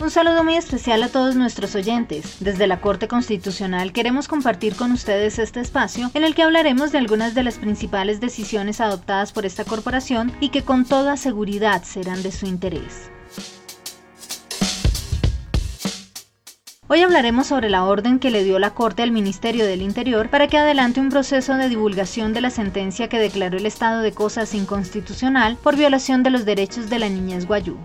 Un saludo muy especial a todos nuestros oyentes. Desde la Corte Constitucional queremos compartir con ustedes este espacio en el que hablaremos de algunas de las principales decisiones adoptadas por esta corporación y que con toda seguridad serán de su interés. Hoy hablaremos sobre la orden que le dio la Corte al Ministerio del Interior para que adelante un proceso de divulgación de la sentencia que declaró el estado de cosas inconstitucional por violación de los derechos de la niñez guayú.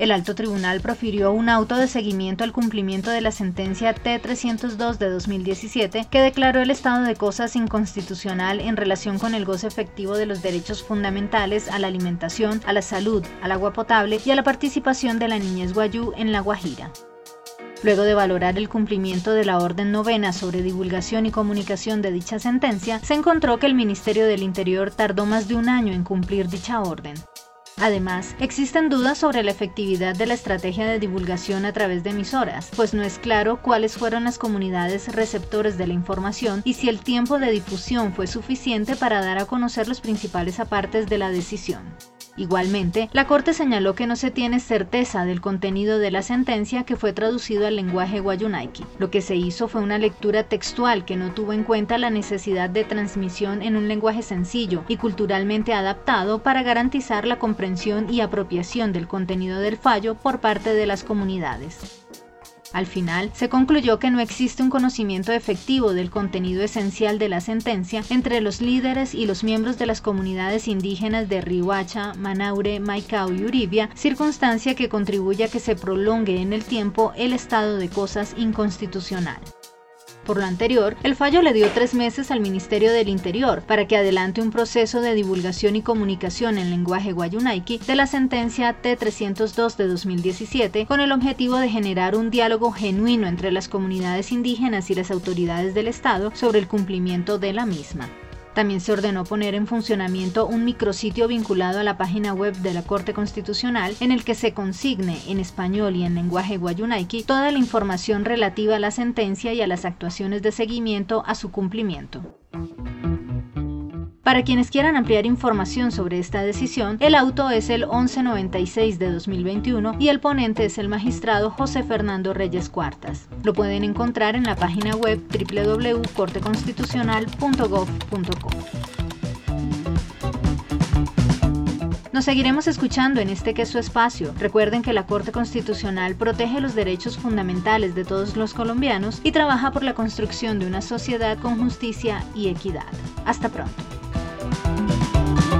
El alto tribunal profirió un auto de seguimiento al cumplimiento de la sentencia T-302 de 2017 que declaró el estado de cosas inconstitucional en relación con el goce efectivo de los derechos fundamentales a la alimentación, a la salud, al agua potable y a la participación de la niñez guayú en La Guajira. Luego de valorar el cumplimiento de la orden novena sobre divulgación y comunicación de dicha sentencia, se encontró que el Ministerio del Interior tardó más de un año en cumplir dicha orden. Además, existen dudas sobre la efectividad de la estrategia de divulgación a través de emisoras, pues no es claro cuáles fueron las comunidades receptores de la información y si el tiempo de difusión fue suficiente para dar a conocer los principales apartes de la decisión. Igualmente, la Corte señaló que no se tiene certeza del contenido de la sentencia que fue traducido al lenguaje guayunaiki. Lo que se hizo fue una lectura textual que no tuvo en cuenta la necesidad de transmisión en un lenguaje sencillo y culturalmente adaptado para garantizar la comprensión y apropiación del contenido del fallo por parte de las comunidades. Al final, se concluyó que no existe un conocimiento efectivo del contenido esencial de la sentencia entre los líderes y los miembros de las comunidades indígenas de Rihuacha, Manaure, Maicao y Uribia, circunstancia que contribuye a que se prolongue en el tiempo el estado de cosas inconstitucional. Por lo anterior, el fallo le dio tres meses al Ministerio del Interior para que adelante un proceso de divulgación y comunicación en lenguaje guayunaiki de la sentencia T-302 de 2017 con el objetivo de generar un diálogo genuino entre las comunidades indígenas y las autoridades del Estado sobre el cumplimiento de la misma. También se ordenó poner en funcionamiento un micrositio vinculado a la página web de la Corte Constitucional en el que se consigne en español y en lenguaje guayunaiki toda la información relativa a la sentencia y a las actuaciones de seguimiento a su cumplimiento. Para quienes quieran ampliar información sobre esta decisión, el auto es el 1196 de 2021 y el ponente es el magistrado José Fernando Reyes Cuartas. Lo pueden encontrar en la página web www.corteconstitucional.gov.co. Nos seguiremos escuchando en este que es su espacio. Recuerden que la Corte Constitucional protege los derechos fundamentales de todos los colombianos y trabaja por la construcción de una sociedad con justicia y equidad. Hasta pronto. Thank you.